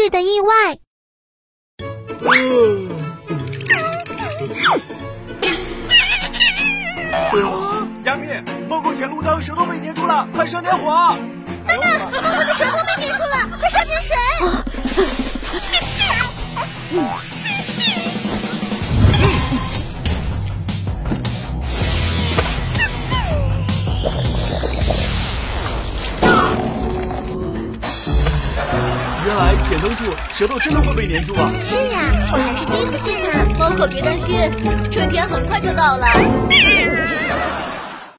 日的意外。杨幂，梦狗前路灯舌头被粘住了，快上点火！妈妈，梦狗的舌头被粘住了，快上点水！原来铁灯柱舌头真的会被粘住啊！是呀，我还是第一次见呢。猫可别担心，春天很快就到了。